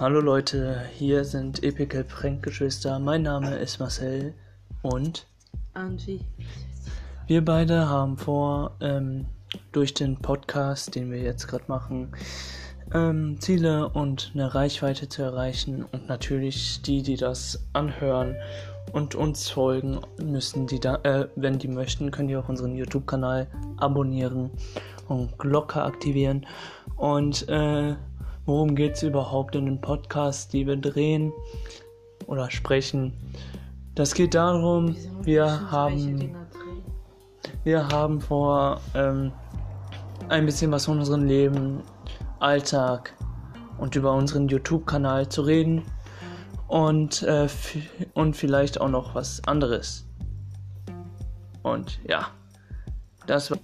Hallo Leute, hier sind Epical Prank Geschwister. Mein Name ist Marcel und Angie. wir beide haben vor, ähm, durch den Podcast, den wir jetzt gerade machen, ähm, Ziele und eine Reichweite zu erreichen. Und natürlich die, die das anhören und uns folgen, müssen die da, äh, wenn die möchten, können die auch unseren YouTube-Kanal abonnieren und Glocke aktivieren. Und äh, worum geht es überhaupt in dem Podcast, die wir drehen oder sprechen? Das geht darum, wir haben, wir haben vor, ähm, ein bisschen was von unserem Leben, Alltag und über unseren YouTube-Kanal zu reden und, äh, und vielleicht auch noch was anderes. Und ja, das war.